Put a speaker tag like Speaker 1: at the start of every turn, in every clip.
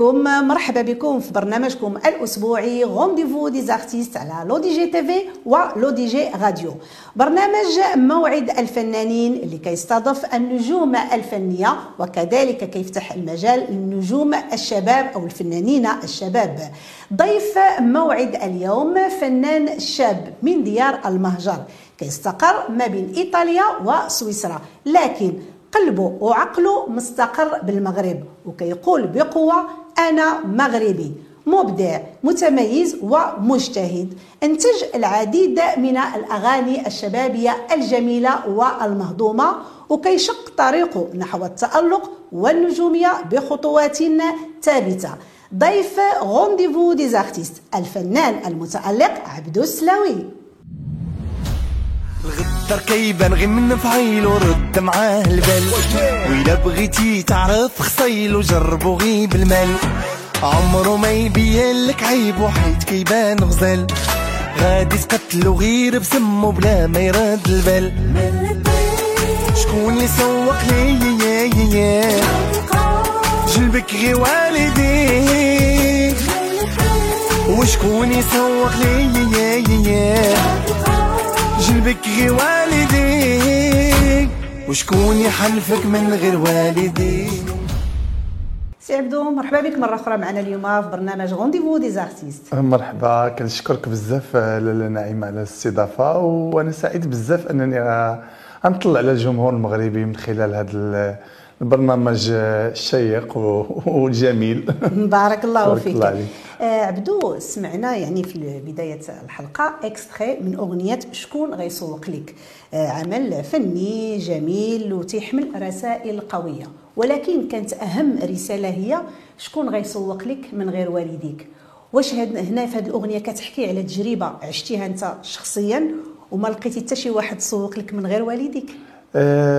Speaker 1: عليكم مرحبا بكم في برنامجكم الأسبوعي rendez-vous des artistes على لو دي جي تي في ولو دي جي راديو. برنامج موعد الفنانين اللي كيستضيف النجوم الفنية وكذلك كيفتح المجال للنجوم الشباب أو الفنانين الشباب. ضيف موعد اليوم فنان شاب من ديار المهجر كيستقر ما بين إيطاليا وسويسرا لكن قلبه وعقله مستقر بالمغرب وكيقول بقوة أنا مغربي مبدع متميز ومجتهد. انتج العديد من الأغاني الشبابية الجميلة والمهضومة وكيشق طريقه نحو التألق والنجومية بخطوات ثابتة. ضيف rendez-vous des artistes الفنان المتألق عبدو السلاوي.
Speaker 2: الغدر كيبان غير من فعيل ورد معاه البال. وإلا بغيتي تعرف خصيل وجربو غي بالمال عمرو ما يبين لك عيب وحيد كيبان غزال. غادي تقتلو غير بسمو بلا ما يرد البال. شكون اللي سوق لي جلبك غي والدي. وشكون يسوق لي جلبك غير والدي وشكون يحلفك من غير والدي
Speaker 1: سي عبدو مرحبا بك. مرة أخرى معنا اليوم في برنامج rendez-vous des artistes
Speaker 3: مرحبا. كنشكرك بزاف لاله نعيمه على الاستضافة. وأنا سعيد بزاف أنني غنطلع على الجمهور المغربي من خلال هذا البرنامج الشيق والجميل
Speaker 1: بارك الله
Speaker 3: بارك
Speaker 1: فيك.
Speaker 3: الله عليك.
Speaker 1: آه عبدو سمعنا يعني في بداية الحلقة اكستري من أغنية شكون غيسوق لك؟ آه عمل فني جميل وتيحمل رسائل قوية ولكن كانت أهم رسالة هي شكون غيسوق لك من غير والديك؟ واش هنا في هذه الأغنية كتحكي على تجربة عشتيها أنت شخصيا وما لقيتي حتى شي واحد سوق لك من غير والديك؟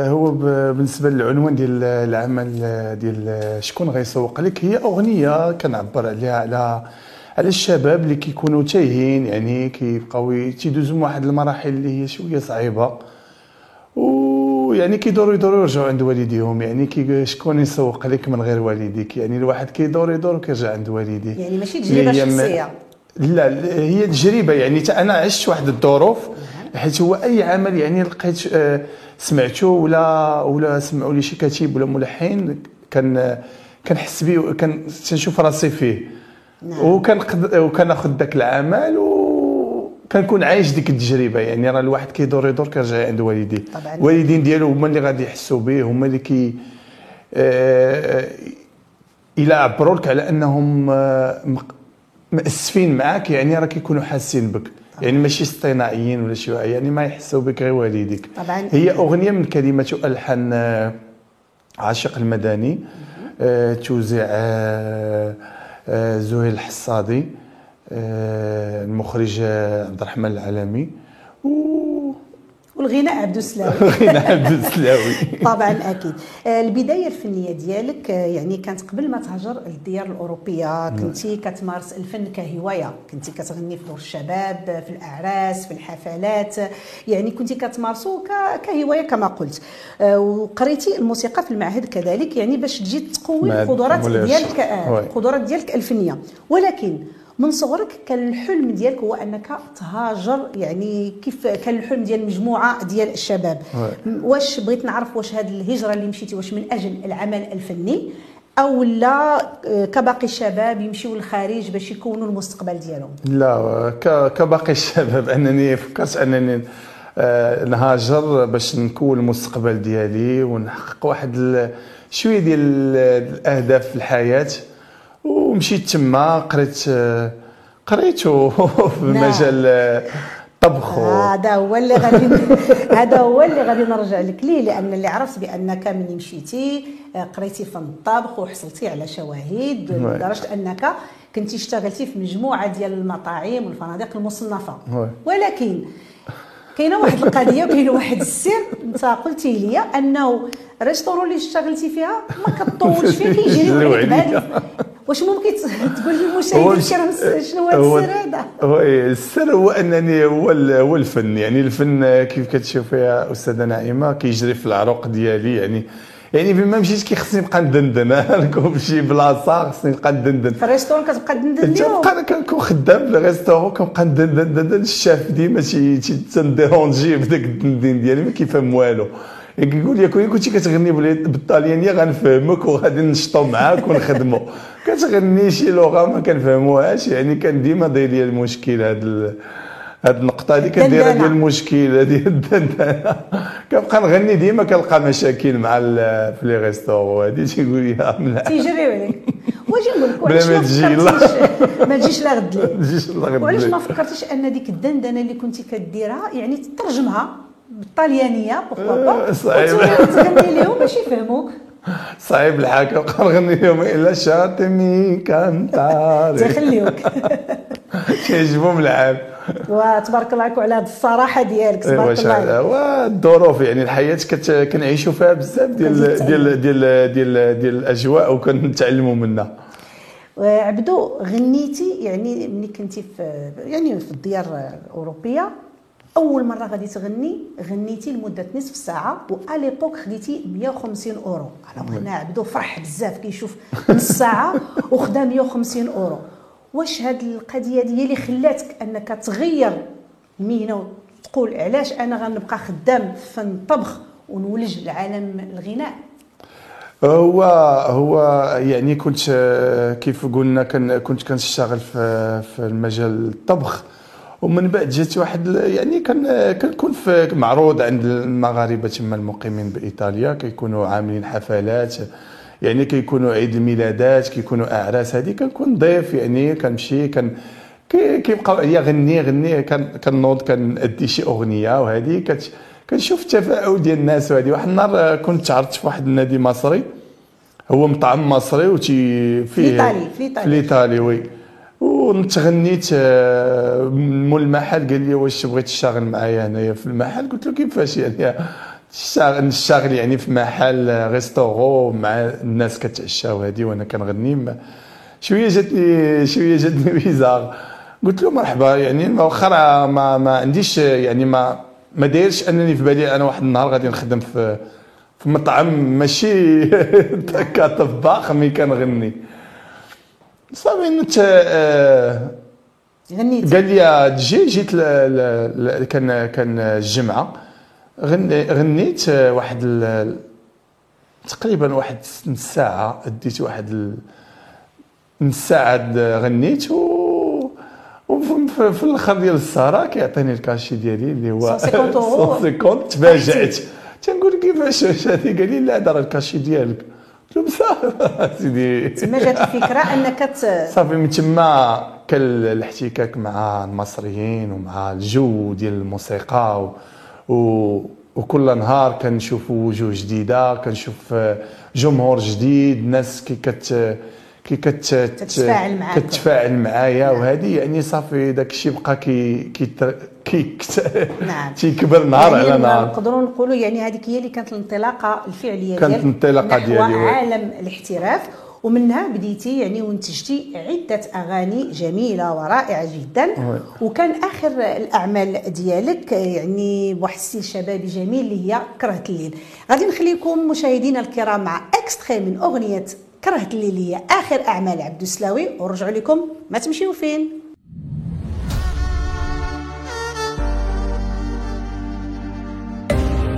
Speaker 3: هو ب- بالنسبة للعنوان ديال العمل آه، ديال شكون غيسوق. لك هي أغنية كنعبر عليها على على الشباب اللي كيكونوا تايهين يعني كيبقاو تيدوزوا من واحد المراحل اللي هي شوية صعيبة. ويعني كيدوروا يدوروا يرجعوا عند والديهم. يعني كي شكون يسوق لك من غير والديك؟ يعني الواحد كيدور يدور وكيرجع عند والديه.
Speaker 1: يعني ماشي
Speaker 3: م-
Speaker 1: شخصية.
Speaker 3: لا هي تجربة. يعني أنا عشت واحد الظروف. حيت هو أي عمل يعني لقيت آه، سمعته ولا ولا سمعوا لي شي كاتب ولا ملحن كان كنحس به كان تنشوف راسي فيه
Speaker 1: نعم.
Speaker 3: وكنقد وكناخذ ذاك العمل وكنكون عايش ديك التجربة يعني راه الواحد كيدور يدور كيرجع عند والديه. الوالدين ديالو هما اللي غادي يحسوا به هما اللي كي آه، الا عبروا لك على أنهم آه، مأسفين معاك يعني راه كيكونوا حاسين بك يعني ماشي اصطناعيين ولا شي يعني ما يحسوا بك غير والديك
Speaker 1: طبعاً.
Speaker 3: هي أغنية من كلمات والحان آه، عاشق المدني آه، توزيع آه، آه، زهير الحصادي آه، المخرج آه، عبد الرحمن العالمي
Speaker 1: والغناء عبدو السلاوي.
Speaker 3: غنى عبد السلاوي.
Speaker 1: طبعا أكيد. آه، البداية الفنية ديالك آه، يعني كانت قبل ما تهاجر للديار الأوروبية كنتي كتمارس الفن كهواية كنتي كتغني في دور الشباب آه، في الأعراس في الحفلات يعني كنتي كتمارسو كهواية كما قلت. وقريتي الموسيقى في المعهد كذلك يعني باش تجي تقوي القدرات ديالك. القدرات ديالك الفنية. ولكن من صغرك كان الحلم ديالك هو أنك تهاجر يعني كيف كان الحلم ديال مجموعة ديال الشباب. واش بغيت نعرف واش هذه الهجرة اللي مشيتي واش من أجل العمل الفني أو لا آه، كباقي الشباب يمشيو للخارج باش يكونوا المستقبل ديالهم؟
Speaker 3: لا كباقي الشباب أنني فكرت أنني آه، نهاجر باش نكون المستقبل ديالي ونحقق واحد شوية ديال ال- الأهداف في الحياة. ومشيت تما قريت آه، قريت في. مجال آه، الطبخ و-
Speaker 1: هذا هو اللي غادي هذا هو اللي غادي نرجع لك ليه لأن اللي عرفت بأنك ملي مشيتي آه، قريتي فن الطبخ وحصلتي على شواهد. لدرجة أنك كنتي اشتغلتي في مجموعة ديال المطاعم والفنادق
Speaker 3: المصنفة.
Speaker 1: ولكن كاينة واحد القضية وكاين واحد السر أنت قلتي لي أنه ريستورون اللي اشتغلتي فيها ما كتطولش فيه عليك بهذا واش ممكن تقول للمشاهد
Speaker 3: هو
Speaker 1: الكرام شنو هو السر هذا؟
Speaker 3: هو إيه، السر هو أنني هو هو الفن. يعني الفن كيف كتشوفي يا أستاذة نعيمة كيجري في العروق ديالي. يعني يعني فين ما مشيت كيخصني نبقى ندندن. نكون في شي بلاصة خصني نبقى ندندن.
Speaker 1: في ال restaurant كتبقى تندن ليهم
Speaker 3: تبقى أنا كنكون خدام في ال restaurant كنبقى ندندن ندندن. الشاف ديما شي تن dérangé بداك الدندين ديالي ما كيفهم والو. كيقول لي كون كنتي كتغني بال- بالطاليانية غنفهمك وغادي نشطو معاك ونخدمو. كتغني شي لغه ما كنفهموهاش يعني كان ديما داير لي المشكل هاد ال... هاد النقطة هادي
Speaker 1: الدندنة.
Speaker 3: ديال المشكل ديال الدندنة كنبقى نغني ديما كنلقى مشاكل مع ال- في les restaurants هادي تيقول لي
Speaker 1: تيجريو عليك واجي نقول لك
Speaker 3: بلا ما
Speaker 1: ما
Speaker 3: تجي لا.
Speaker 1: ما تجيش لا غد ليه
Speaker 3: تجيش الله غير
Speaker 1: وعلاش. ما فكرتيش أن ديك الدندنة اللي كنتي كديرها يعني تترجمها بالطاليانيه بوكوا با. وتغني لهم باش يفهموك
Speaker 3: صعيب الحال كنبقى نغني لهم إلا شاتمي كانتاري
Speaker 1: تيخليوك
Speaker 3: كيعجبهم العاب
Speaker 1: وتبارك الله عليك وعلى هذه الصراحة ديالك تبارك الله عليك.
Speaker 3: والظروف يعني الحياة. كنعيشوا فيها بزاف ديال ديال ديال ديال ديال الأجواء وكنتعلموا منها.
Speaker 1: عبدو غنيتي يعني ملي كنتي في يعني في الديار الأوروبية أول مرة غادي تغني غنيتي لمدة نصف ساعة واليبوك خديتي 150 أورو. أنا هنا عبدو فرح بزاف كيشوف نص ساعة وخدا 150 أورو. واش هاد القضية دي هي اللي خلاتك أنك تغير المهنه وتقول علاش أنا غنبقى خدام في فن الطبخ ونولج لعالم الغناء؟
Speaker 3: هو هو يعني كنت كيف قلنا كن كنت كنشتغل في في المجال الطبخ. ومن بعد جات واحد يعني كان كنكون في معروض عند المغاربة تما المقيمين بإيطاليا كيكونوا عاملين حفلات يعني كيكونوا عيد الميلادات كيكونوا أعراس هذه كنكون ضيف يعني كنمشي كان كي- كيبقاو عليا غني غني كان كنوض كنأدي شي أغنية وهذه كت كنشوف التفاعل ديال الناس وهذه واحد النهار كنت تعرضت في واحد النادي مصري هو مطعم مصري وتي فيه
Speaker 1: الإيطالي، في الإيطالي.
Speaker 3: في الايطالي oui وتغنيت آه، مول المحل قال لي واش بغيت تشتغل معايا هنايا في المحل؟ قلت له كيفاش يعني؟ نشتغل يعني في محل آه، restaurant مع الناس كتعشى وهذه وأنا كنغني. شوية جاتني شوية جاتني بيزار. قلت له مرحبا يعني واخا ما ما عنديش آه، يعني ما ما دايرش أنني في بالي أنا واحد النهار غادي نخدم في في مطعم ماشي كطباخ مي كنغني. صافي نت
Speaker 1: غنيتي
Speaker 3: قال لي تجي جيت ل... ل... ل... كان كان الجمعة غني... غنيت آه، واحد ال... تقريبا واحد نص ساعة أديت واحد ال... نص ساعة غنيت و وفي في- في الأخر ديال السهرة كيعطيني الكاشي ديالي اللي هو
Speaker 1: 150 أورو.
Speaker 3: 150 تفاجات تنقول كيفاش؟ هذه قال لي لا هذا راه الكاشي ديالك. قلت بصح سيدي
Speaker 1: تما جات الفكرة أنك.
Speaker 3: صافي من تما كان الاحتكاك مع المصريين ومع الجو ديال الموسيقى و... و... وكل نهار كنشوف وجوه جديدة كنشوف جمهور جديد ناس كي كت كي كت
Speaker 1: تتفاعل معاك.
Speaker 3: كتفاعل معايا وهذه يعني صافي داك الشيء بقى كي كي كي
Speaker 1: نعم.
Speaker 3: تيكبر نهار
Speaker 1: يعني
Speaker 3: على نهار
Speaker 1: نقدروا نقولوا يعني هذيك هي اللي كانت الانطلاقة الفعلية
Speaker 3: كانت
Speaker 1: نحو
Speaker 3: ديالي،.
Speaker 1: عالم الاحتراف ومنها بديتي يعني وانتجتي عدة أغاني جميلة ورائعة جدا. وكان آخر الأعمال ديالك يعني بواحد ال style شبابي جميل اللي هي كرهت الليل غادي نخليكم مشاهدينا الكرام مع extrait من أغنية كرهت الليل اللي هي آخر أعمال عبد السلاوي ونرجعوا لكم. ما تمشيو فين؟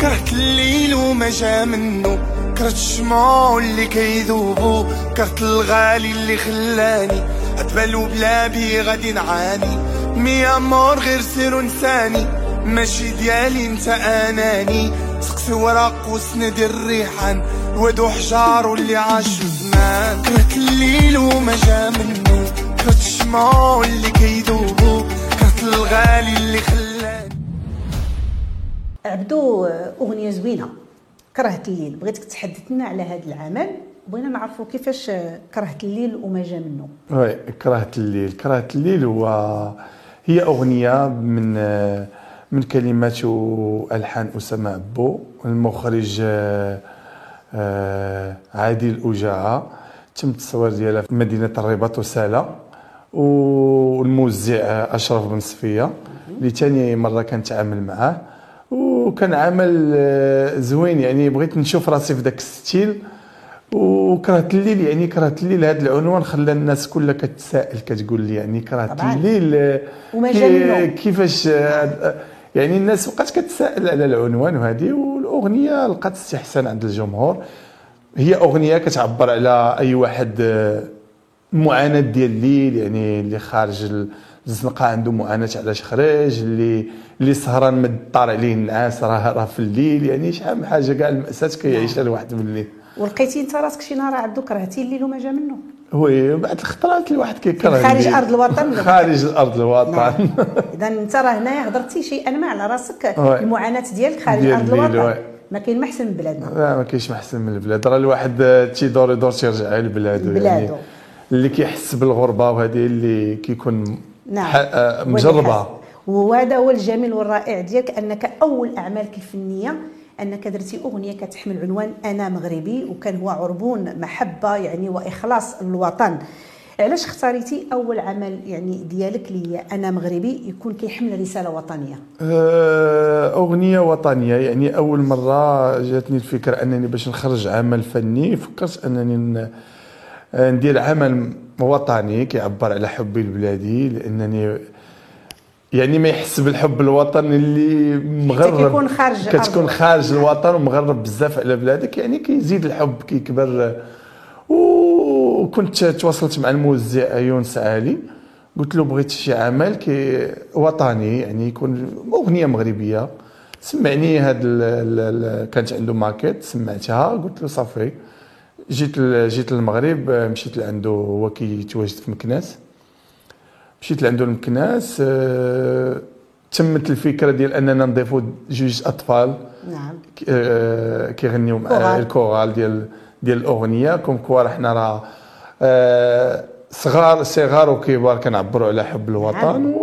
Speaker 2: كرهت الليل وما جا منه. كرهت الشموع اللي كيذوبو كرهت الغالي اللي خلاني. اتبلو بلا بي غادي نعاني. مي امور غير سير ونساني ماشي ديالي أنت آناني. سقسي ورق وسند الريحان ودو حجار واللي عاشوا زمان كرهت الليل وما جا منه كرهت الشموع اللي كيذوبو كرهت الغالي اللي خلاني
Speaker 1: عبدو أغنية زوينة كرهت الليل بغيتك تحدث لنا على هذا العمل بغينا نعرفوا كيفاش كرهت الليل وما جا منه.
Speaker 3: وي كرهت الليل. كرهت الليل هو هي أغنية من من كلمات وألحان أسامة أبو المخرج آه، آه، عادل أجاعة. تم التصوير ديالها في مدينة الرباط وسالة والموزع أشرف بن صفية اللي تاني مرة كنتعامل معاه. وكان عمل آه، زوين يعني بغيت نشوف راسي في ذاك الستيل. وكرهت الليل يعني كرهت الليل. هذا العنوان خلى الناس كلها كتسائل كتقول لي يعني كرهت. الليل. آه،. كيفاش آه، يعني الناس بقات كتسائل على العنوان وهذه والأغنية لقات استحسان عند الجمهور. هي أغنية كتعبر على أي واحد آه، المعاناه ديال الليل يعني اللي خارج ال- الزنقة عنده معاناة علاش خرج اللي اللي سهران مد الدار عليه النعاس راه راه في الليل يعني شحال من حاجة كاع المأساة كيعيشها الواحد من الليل.
Speaker 1: ولقيتي انت راسك شي نهار عبدو كرهتي الليل وما جا منه.
Speaker 3: oui بعد الخطرات الواحد كيكره
Speaker 1: خارج. أرض الوطن.
Speaker 3: خارج الأرض الوطن
Speaker 1: إذا أنت راه هنايا هضرتي شيئا ما على راسك. المعاناة ديالك خارج
Speaker 3: ديال أرض
Speaker 1: الوطن
Speaker 3: oui.
Speaker 1: ما كاين ما احسن من بلادنا
Speaker 3: لا ما كاينش ما احسن من البلاد راه الواحد تيدور يدور تيرجع لبلادو يعني. اللي كيحس بالغربة وهذه اللي كيكون
Speaker 1: نعم
Speaker 3: آه،
Speaker 1: مجربة وهذا هو الجميل والرائع ديالك أنك أول أعمالك الفنية أنك درتي أغنية كتحمل عنوان أنا مغربي وكان هو عربون محبة يعني وإخلاص للوطن. علاش اختاريتي أول عمل يعني ديالك اللي أنا مغربي يكون كيحمل رسالة وطنية؟
Speaker 3: آه، أغنية وطنية. يعني أول مرة جاتني الفكرة أنني باش نخرج عمل فني فكرت أنني ن- آه، ندير عمل وطني كيعبر على حبي لبلادي لأنني يعني ما يحس بالحب الوطني اللي مغرب.
Speaker 1: كيكون خارج
Speaker 3: كتكون. خارج الوطن ومغرب بزاف على بلادك يعني كيزيد الحب كيكبر. وكنت تواصلت مع الموزع يونس علي. قلت له بغيت شي عمل كي وطني يعني يكون أغنية مغربية. سمعني هاد ال ال كانت عنده ماكيت سمعتها. قلت له صافي. جيت جيت للمغرب مشيت لعنده هو كيتواجد في مكناس. مشيت لعنده المكناس آه، تمت الفكرة ديال أننا نضيفوا جوج أطفال
Speaker 1: نعم.
Speaker 3: آه، كيغنيو مع
Speaker 1: كورال.
Speaker 3: الكورال ديال ديال الأغنية. comme quoi راه حنا راه آه، صغار صغار وكبار كنعبروا على حب الوطن
Speaker 1: نعم.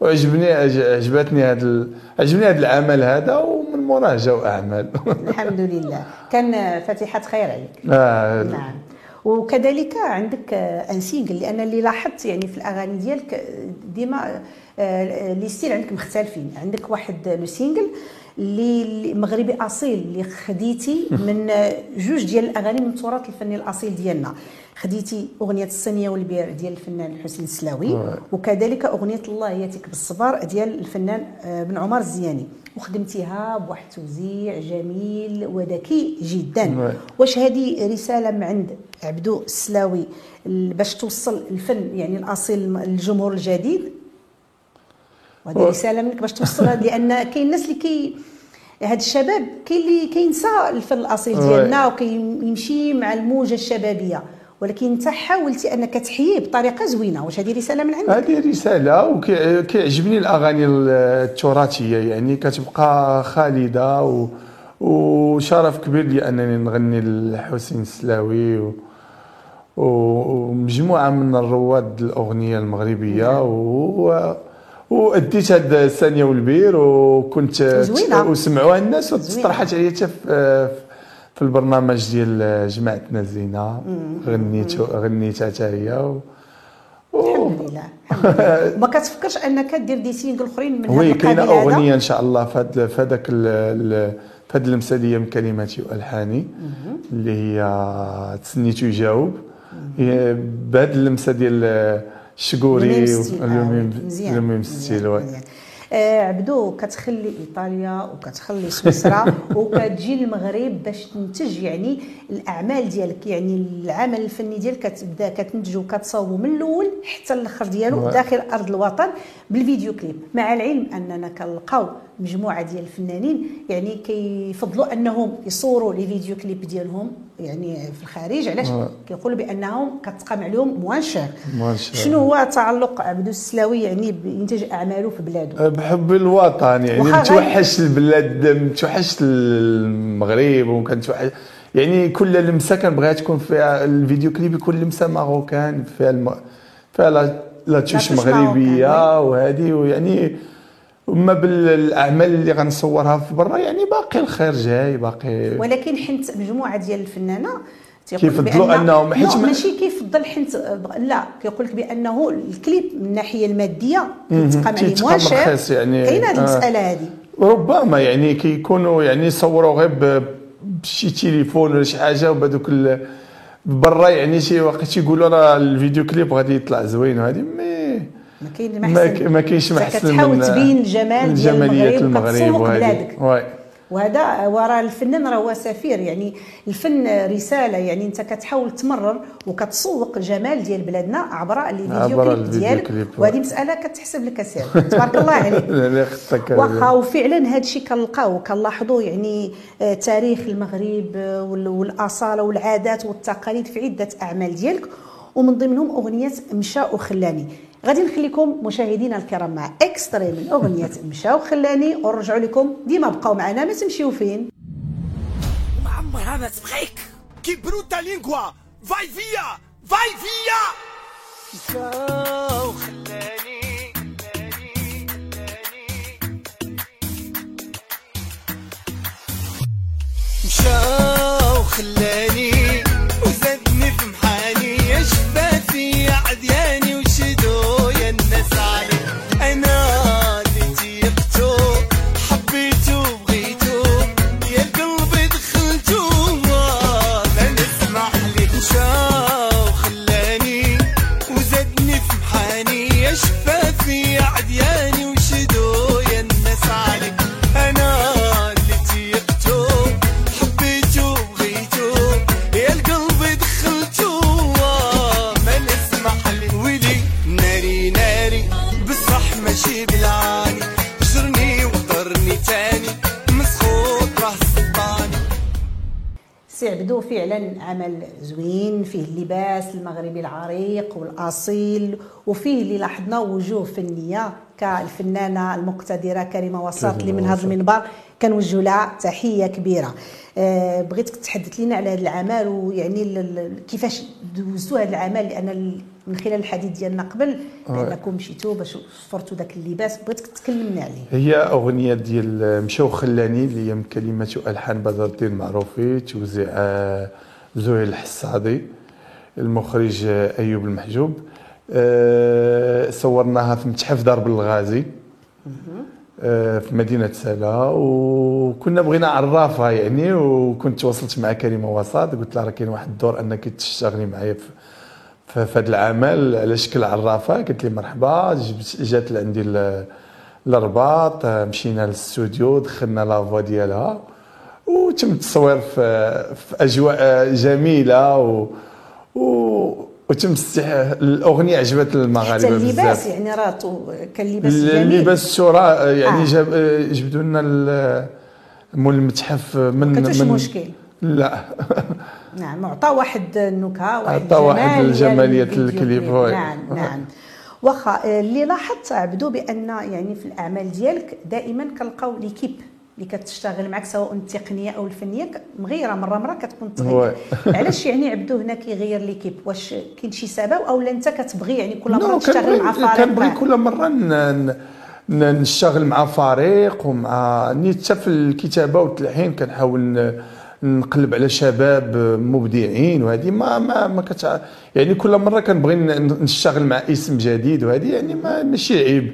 Speaker 3: وعجبني عج- عجبتني هذا ال- عجبني هذا العمل هذا ومن موراه جاو أعمال.
Speaker 1: الحمد لله. كان فاتحة خير عليك.
Speaker 3: آه،
Speaker 1: نعم. وكذلك عندك آه، un single لأن اللي لاحظت يعني في الأغاني ديالك آه، ديما les styles عندك مختلفين. عندك واحد le single اللي مغربي أصيل اللي خديتي من آه، جوج ديال الأغاني من التراث الفني الأصيل ديالنا. خديتي أغنية الصينية والبير ديال الفنان الحسين السلاوي. وكذلك أغنية الله ياتيك بالصبر ديال الفنان آه، بن عمر الزياني. وخدمتيها بواحد التوزيع جميل وذكي جدا. واش هذه رسالة من عند عبدو السلاوي ال- باش توصل الفن يعني الأصيل للجمهور الجديد؟ وهذه رسالة منك باش توصلها لأن كاين الناس اللي كي هاد الشباب كاين اللي كينسى الفن
Speaker 3: الأصيل.
Speaker 1: ديالنا وكيمشي مع الموجة الشبابية. ولكن أنت حاولتي أنك تحييه بطريقة زوينة. واش هذه رسالة من عندك؟
Speaker 3: هذه رسالة وكيعجبني الأغاني التراثية. يعني كتبقى خالدة و وشرف كبير لي أنني نغني لحسين السلاوي و و- ومجموعة من الرواد الأغنية المغربية. و وأديت هاد الصينية والبير وكنت. وسمعوها الناس. وتطرحت عليا حتى في في البرنامج ديال جماعتنا الزينة غنيت غنيتها حتى هي. و...
Speaker 1: الحمد لله ما كتفكرش أنك دير des singles اخرين من هذا oui كاينة؟
Speaker 3: أغنية إن شاء الله في هذاك في هاد المسالية من كلماتي وألحاني اللي هي تسنيتو يجاوب. بهاد اللمسة ديال
Speaker 1: style. آه، مزيان
Speaker 3: style
Speaker 1: oui. آه، عبدو كتخلي إيطاليا وكتخلي سويسرا وكتجي للمغرب باش تنتج يعني الأعمال ديالك يعني العمل الفني ديالك كتبدا كتنتجو وكتصاوبو من الأول حتى الآخر ديالو. داخل أرض الوطن بالفيديو كليب مع العلم أننا كنلقاو مجموعة ديال الفنانين يعني كيفضلوا أنهم يصوروا لي فيديو كليب ديالهم يعني في الخارج علاش
Speaker 3: Ouais.
Speaker 1: كيقولوا بأنهم كتقام عليهم موان شير
Speaker 3: موان شير.
Speaker 1: شنو هو تعلق عبدو السلاوي يعني بإنتاج أعماله في بلاده
Speaker 3: بحب الوطن يعني متوحش البلاد متوحش المغرب وكنتوحش يعني كل لمسة كنبغيها تكون فيها الفيديو كليب يكون لمسة marocaine فيها الم... فيها لا, لا توش
Speaker 1: مغربية
Speaker 3: وهذه ويعني أما بالأعمال اللي غنصورها في برا يعني باقي الخير جاي باقي
Speaker 1: ولكن حنت مجموعة ديال الفنانة
Speaker 3: كيفضلوا أنهم- حيت
Speaker 1: ماشي كيفضل حيت لا كيقول لك بأنه الكليب من الناحية المادية كيتقام عليه
Speaker 3: رخيص يعني،
Speaker 1: كاينة هذه
Speaker 3: آه.
Speaker 1: المسألة هذه
Speaker 3: ربما يعني كيكونوا يعني يصوروا غير بشي تليفون ولا شي حاجة وبهذوك برا يعني شي وقت تيقولوا راه الفيديو كليب غادي يطلع زوين وهذه mais
Speaker 1: ما كاين
Speaker 3: ما كاينش احسن
Speaker 1: كتحاول تبين الجمال ديال
Speaker 3: جمالية
Speaker 1: المغرب
Speaker 3: وهذه.
Speaker 1: وهذا وراه الفنان راه هو سفير يعني الفن رسالة يعني انت كتحاول تمرر وكتسوق الجمال ديال بلادنا عبر الفيديو كليب ديالك. وهذه مسألة كتحسب لك sûr. تبارك الله عليك. واخا وفعلا هذا الشيء كنلقاو كنلاحظوا يعني آه، تاريخ المغرب آه، وال- والاصاله والعادات والتقاليد في عدة أعمال ديالك. ومن ضمنهم أغنية مشى وخلاني. غادي نخليكم مشاهدينا الكرام مع extrait من أغنية مشى وخلاني ونرجعوا لكم ديما بقاو معنا ما تمشيو فين.
Speaker 4: معمرها ما تبغيك che brutta lingua. vai via. vai via.
Speaker 2: مشاو خلاني. مشاو خلاني.
Speaker 1: عبدو فعلا عمل زوين فيه اللباس المغربي العريق والأصيل وفيه اللي لاحظنا وجوه فنية كالفنانة المقتدرة كريمة وساط اللي من هذا المنبر. كنوجه لها تحية كبيرة. أه بغيتك تحدث لنا على هذا العمل ويعني كيفاش دوزتوا هذا العمل؟ لأن من خلال الحديث ديالنا قبل بانكم مشيتوا باش صفرتوا ذاك اللباس بغيتك تكلمنا عليه.
Speaker 3: هي أغنية ديال مشاو خلاني اللي هي من كلمات والحان بدر الدين معروفي توزيع آه، زهير الحصادي المخرج آه، أيوب المحجوب. آه، صورناها في متحف درب الغازي آه، في مدينة سلا. وكنا بغينا عرافة يعني وكنت تواصلت مع كريمة وسط قلت لها راه كاين واحد الدور أنك تشتغلي معايا في في هذا العمل على شكل عرافه قالت لي مرحبا جات لعندي ال- الرباط مشينا للاستوديو دخلنا لافوا ديالها وتم التصوير في, في أجواء جميلة و, و وتم. الأغنية عجبت المغاربة
Speaker 1: اللباس
Speaker 3: بزاف
Speaker 1: يعني راه كان لباس جميل
Speaker 3: اللباس الشراء يعني
Speaker 1: آه.
Speaker 3: جاب آه، جبدوا لنا مول المتحف من
Speaker 1: كانتوش
Speaker 3: من
Speaker 1: مشكل
Speaker 3: لا
Speaker 1: نعم عطى واحد النكهة واحد
Speaker 3: عطى واحد
Speaker 1: الجمال
Speaker 3: الجمالية
Speaker 1: للفيديو
Speaker 3: الكليب،.
Speaker 1: نعم نعم واخا آه، اللي لاحظت عبدو بأن يعني في الأعمال ديالك دائما كنلقاو ليكيب اللي كتشتغل معك سواء التقنية أو الفنية مغيرة مرة مرة كتكون. تغير علاش يعني عبدو هنا كيغير ليكيب واش كاين شي سبب أو لا أنت كتبغي يعني كل
Speaker 3: مرة
Speaker 1: تشتغل مع فريق
Speaker 3: كنبغي؟ كل مرة نشتغل مع فريق ومع ني حتى في الكتابة والتلحين كنحاول نقلب على شباب مبدعين وهذه ما ما ما كتع... يعني كل مرة كنبغي نشتغل مع اسم جديد وهذه يعني ما ماشي عيب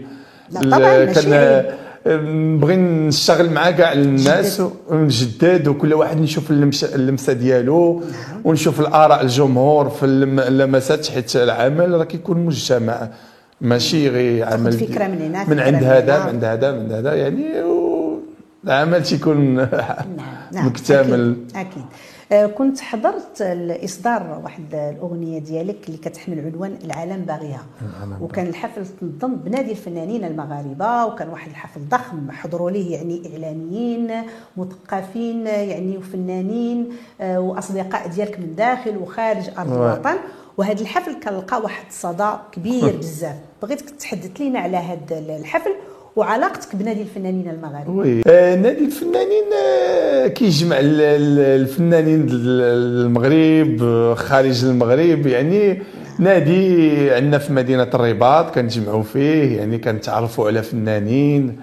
Speaker 1: لا، طبعاً ماشي عيب.
Speaker 3: نبغي نشتغل مع كاع الناس
Speaker 1: جدد.
Speaker 3: ونجدد وكل واحد نشوف اللمسة ديالو ونشوف الآراء الجمهور في اللم- اللمسات حيت العمل راه كيكون مجتمع ماشي غير عمل
Speaker 1: فكرة من هنا،
Speaker 3: من عند هذا. من عند هذا من هذا يعني العمل تيكون
Speaker 1: نعم نعم
Speaker 3: مكتمل.
Speaker 1: أكيد, أكيد. آه، كنت حضرت الإصدار واحد الأغنية ديالك اللي كتحمل عنوان العالم باغيها. وكان الحفل تنظم بنادي الفنانين المغاربة وكان واحد الحفل ضخم حضروا ليه يعني إعلاميين مثقفين يعني وفنانين آه، وأصدقاء ديالك من داخل وخارج
Speaker 3: أرض.
Speaker 1: الوطن. وهذا الحفل كان لقى واحد الصدى كبير بزاف. بغيتك تحدث لينا على هذا الحفل وعلاقتك بنادي الفنانين المغاربة.
Speaker 3: وي. آه، نادي الفنانين آه، كيجمع ال- ال- الفنانين المغرب خارج المغرب. يعني نادي عندنا في مدينة الرباط كنجمعوا فيه يعني كنتعرفوا على فنانين.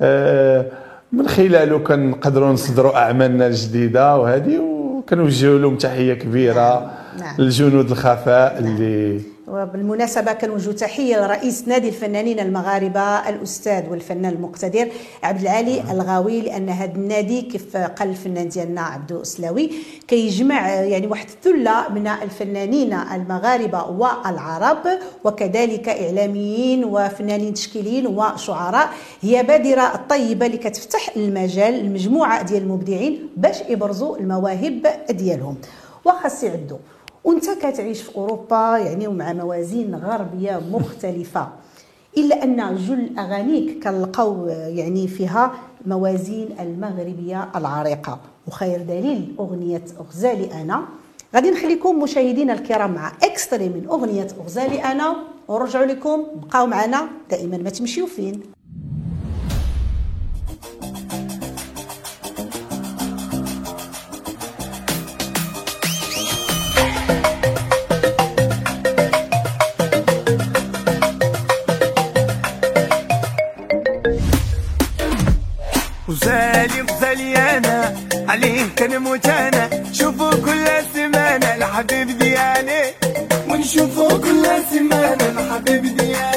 Speaker 3: آه، من خلاله كنقدروا نصدروا أعمالنا الجديدة وهذه و- كنوجهوا لهم تحية كبيرة
Speaker 1: نعم.
Speaker 3: الجنود الخفاء اللي
Speaker 1: وبالمناسبة كنوجه تحية لرئيس نادي الفنانين المغاربة الأستاذ والفنان المقتدر عبد العالي الغاوي لأن هذا النادي كيف قال الفنان ديالنا عبدو أسلاوي كيجمع يعني واحد الثلة من الفنانين المغاربة والعرب وكذلك إعلاميين وفنانين تشكيليين وشعراء هي بادرة طيبة اللي كتفتح المجال لمجموعة ديال المبدعين باش يبرزوا المواهب ديالهم. وخاص يعدوا وانت كتعيش في أوروبا يعني ومع موازين غربية مختلفة. إلا أن جل أغانيك كنلقاو يعني فيها موازين المغربية العريقة. وخير دليل أغنية غزالي أنا. غادي نخليكم مشاهدينا الكرام مع اكستري من أغنية غزالي أنا. ونرجعوا لكم بقاو معنا دائما ما تمشيو فين.
Speaker 4: عليه كنموت أنا شوفوا كل سمانة الحبيب ديالي ونشوفوا كل سمانة الحبيب ديالي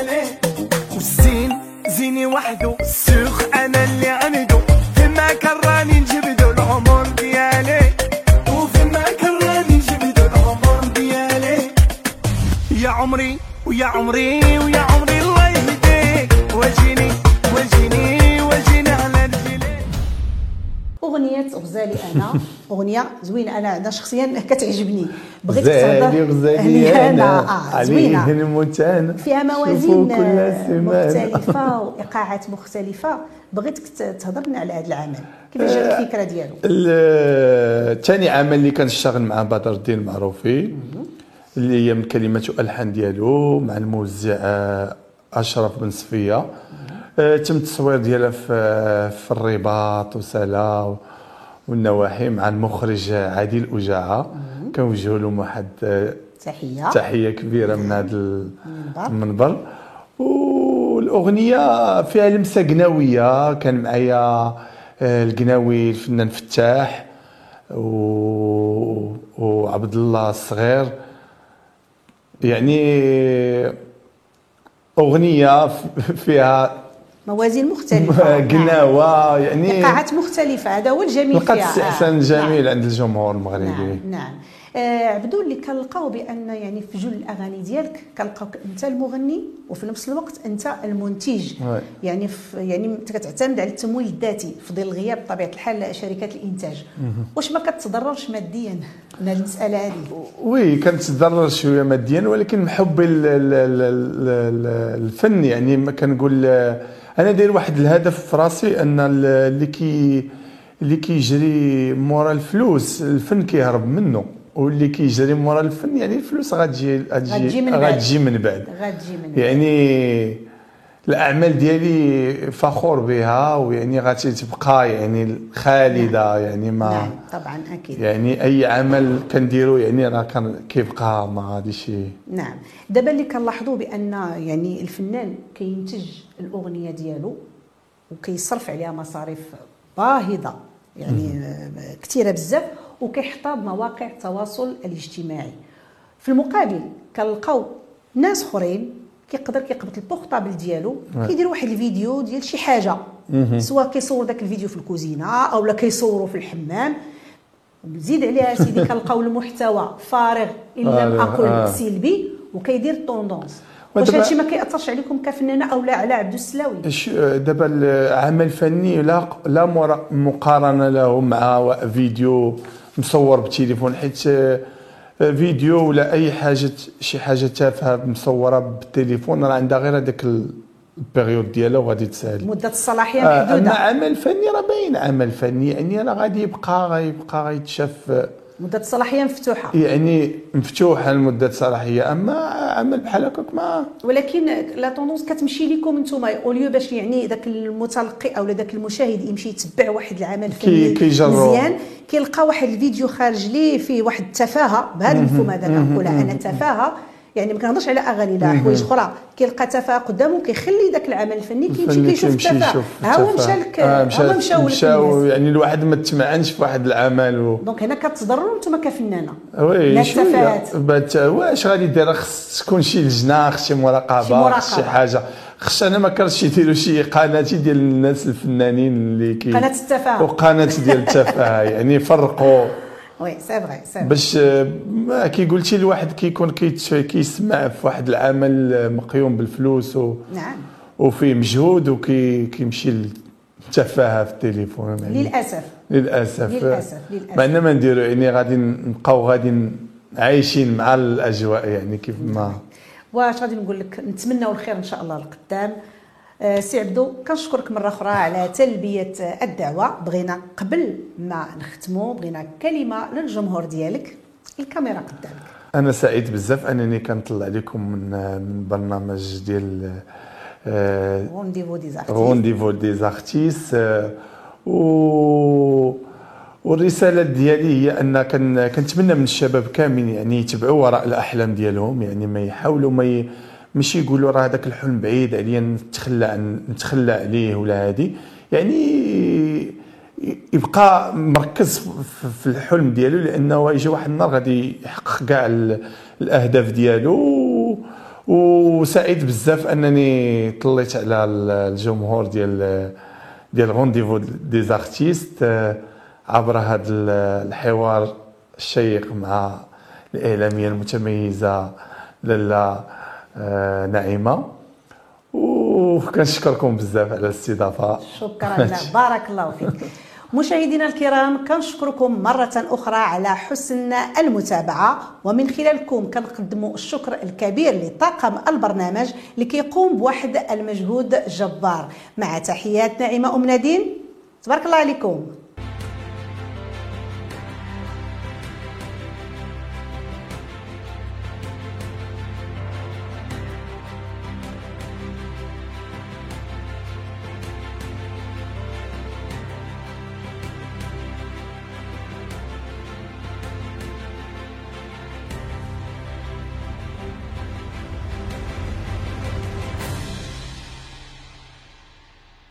Speaker 1: اغنيه زوينه أنا أنا شخصيا كتعجبني. بغيت
Speaker 3: غزالي غزالي أنا
Speaker 1: أنا
Speaker 3: عليه زوينة.
Speaker 1: فيها موازين
Speaker 3: سمانة.
Speaker 1: مختلفة وإيقاعات مختلفة. بغيتك تهضر لنا على هذا العمل. كيفاش جات الفكرة ديالو؟
Speaker 3: ال- ثاني عمل اللي كنشتغل مع بدر الدين معروفي اللي هي من كلمات والحان ديالو مع الموزع آه، أشرف بن صفية. آه، تم التصوير ديالها في في الرباط وسلا والنواحي مع المخرج عادل أجاعة. كنوجهوا لهم واحد آه،
Speaker 1: تحية.
Speaker 3: تحية كبيرة من هذا
Speaker 1: المنبر.
Speaker 3: والأغنية فيها لمسة قناويه كان معايا آه، القناوي الفنان فتاح و... وعبد الله الصغير. يعني أغنية فيها
Speaker 1: موازين مختلفة.
Speaker 3: قناوه يعني
Speaker 1: ايقاعات مختلفة هذا هو الجميل
Speaker 3: لقات استحسان جميل عند الجمهور المغربي.
Speaker 1: نعم نعم. عبدو اللي كنلقاو بأن يعني في جل الأغاني ديالك كنلقاوك أنت المغني وفي نفس الوقت أنت المنتج. يعني في يعني انت كتعتمد على التمويل الذاتي في ظل غياب بطبيعة الحال شركات الإنتاج. واش ما كتضررش ماديا من هذه المسألة هذه
Speaker 3: وي كنتضرر شوية ماديا ولكن ال- الفن يعني ما كنقول أنا داير واحد الهدف في راسي أن ال- اللي كي اللي كيجري مورا الفلوس الفن كيهرب منه. واللي كيجري مورا الفن يعني الفلوس غتجي
Speaker 1: غتجي من بعد.
Speaker 3: غتجي من بعد.
Speaker 1: غتجي من
Speaker 3: يعني الأعمال ديالي فخور بها ويعني غادي تبقى يعني خالدة يعني ما
Speaker 1: نعم طبعا أكيد.
Speaker 3: يعني أي عمل كنديرو يعني راه كان كيبقى ما غاديش
Speaker 1: نعم. دابا اللي كنلاحظوا بأن يعني الفنان كينتج الأغنية ديالو وكيصرف عليها مصاريف باهظة يعني كثيرة بزاف وكيحطها بمواقع التواصل الاجتماعي. في المقابل كنلقاو ناس أخرين كيقدر كيقبط ال portable ديالو كيدير واحد الفيديو ديال شي حاجة. سواء كيصور داك الفيديو في الكوزينة أو لا كيصوروا في الحمام. زيد عليها سيدي كنلقاو المحتوى فارغ إن لم أقل
Speaker 3: آه.
Speaker 1: سلبي وكيدير ال tendance.
Speaker 3: واش
Speaker 1: هادشي ما كيأثرش عليكم كفنانة أو لا على عبد السلاوي؟
Speaker 3: ش- دابا العمل الفني لا لا مقارنة له مع فيديو مصور بالتليفون حيت آه، فيديو ولا أي حاجة شي حاجة تافهة مصورة بالتليفون راه عندها غير هذاك ال période ديالها وغادي تسالي
Speaker 1: مدة الصلاحية
Speaker 3: آه، أما
Speaker 1: محدودة.
Speaker 3: عمل فني راه باين عمل فني يعني راه غادي يبقى غيبقى غيتشاف آه،
Speaker 1: مدة الصلاحيه مفتوحة.
Speaker 3: يعني مفتوحة لمده صلاحية اما عمل بحال هكاك ما
Speaker 1: ولكن la tendance كتمشي لكم نتوما au lieu باش يعني ذاك المتلقي أو ذاك المشاهد يمشي يتبع واحد العمل
Speaker 3: كي-
Speaker 1: فني. مزيان كيلقى واحد الفيديو خارج ليه فيه واحد التفاهة بهذا المفهوم هذا كنقولها أنا تفاهه يعني ما كنهضرش على أغاني لا حوايج أخرى. كيلقى تفاهه قدامه كيخلي ذاك العمل الفني كيمشي كيشوف التفاهه
Speaker 3: يشوف
Speaker 1: ها هو. مشى لك
Speaker 3: آه،
Speaker 1: هما مشاو
Speaker 3: مشاو. يعني الواحد ما تمعنش في واحد العمل و...
Speaker 1: donc هنا كتضرروا أنتم كفنانة.
Speaker 3: oui
Speaker 1: لا التفاهات
Speaker 3: واش غادي دير خص تكون شي لجنة خص شي مراقبة
Speaker 1: شي مراقبة.
Speaker 3: خص شي حاجة. خص أنا ما كرهتش يديروا شي قناة ديال الناس الفنانين اللي كي
Speaker 1: قناة التفاهة.
Speaker 3: وقناة ديال التفاهه يعني يفرقوا
Speaker 1: oui c'est vrai c'est.
Speaker 3: باش آه، ما كي قلتي الواحد كيكون كيسمع في واحد العمل آه، مقيوم بالفلوس و
Speaker 1: نعم.
Speaker 3: وفيه مجهود وكي كيمشي للتفاهه في التليفون. يعني للأسف.
Speaker 1: للأسف للأسف.
Speaker 3: مع ما نديرو يعني غادي نبقاو غادي عايشين مع الأجواء يعني كيف ما.
Speaker 1: واش غادي نقول لك نتمناو الخير إن شاء الله لقدام آه، سي عبدو كنشكرك مرة أخرى على تلبية آه، الدعوة. بغينا قبل ما نختموا بغينا كلمة للجمهور ديالك. الكاميرا قدامك
Speaker 3: أنا سعيد بزاف أنني كنطلع لكم من من برنامج ديال آه،
Speaker 1: rendez-vous des
Speaker 3: artistes rendez-vous des و والرسالة ديالي هي أن كن كنتمنى من الشباب كاملين يعني يتبعوا وراء الأحلام ديالهم يعني ما يحاولوا ما ي... ماشي يقولوا راه هذاك الحلم بعيد عليا نتخلى عن نتخلى عليه ولا هادي. يعني يبقى مركز في- الحلم ديالو لأنه يجي واحد النهار غادي يحقق كاع ال- الأهداف ديالو. وسعيد بزاف أنني طليت على ال- الجمهور ديال ديال rendez-vous des artistes عبر هذا ال- الحوار الشيق مع الإعلامية المتميزة لاله نعيمة. وكنشكركم بزاف على الاستضافة.
Speaker 1: شكرا لك. بارك الله فيك. مشاهدينا الكرام كنشكركم مرة أخرى على حسن المتابعة. ومن خلالكم كنقدموا الشكر الكبير لطاقم البرنامج اللي كيقوم بواحد المجهود جبار. مع تحيات نعيمة أم نادين تبارك الله عليكم.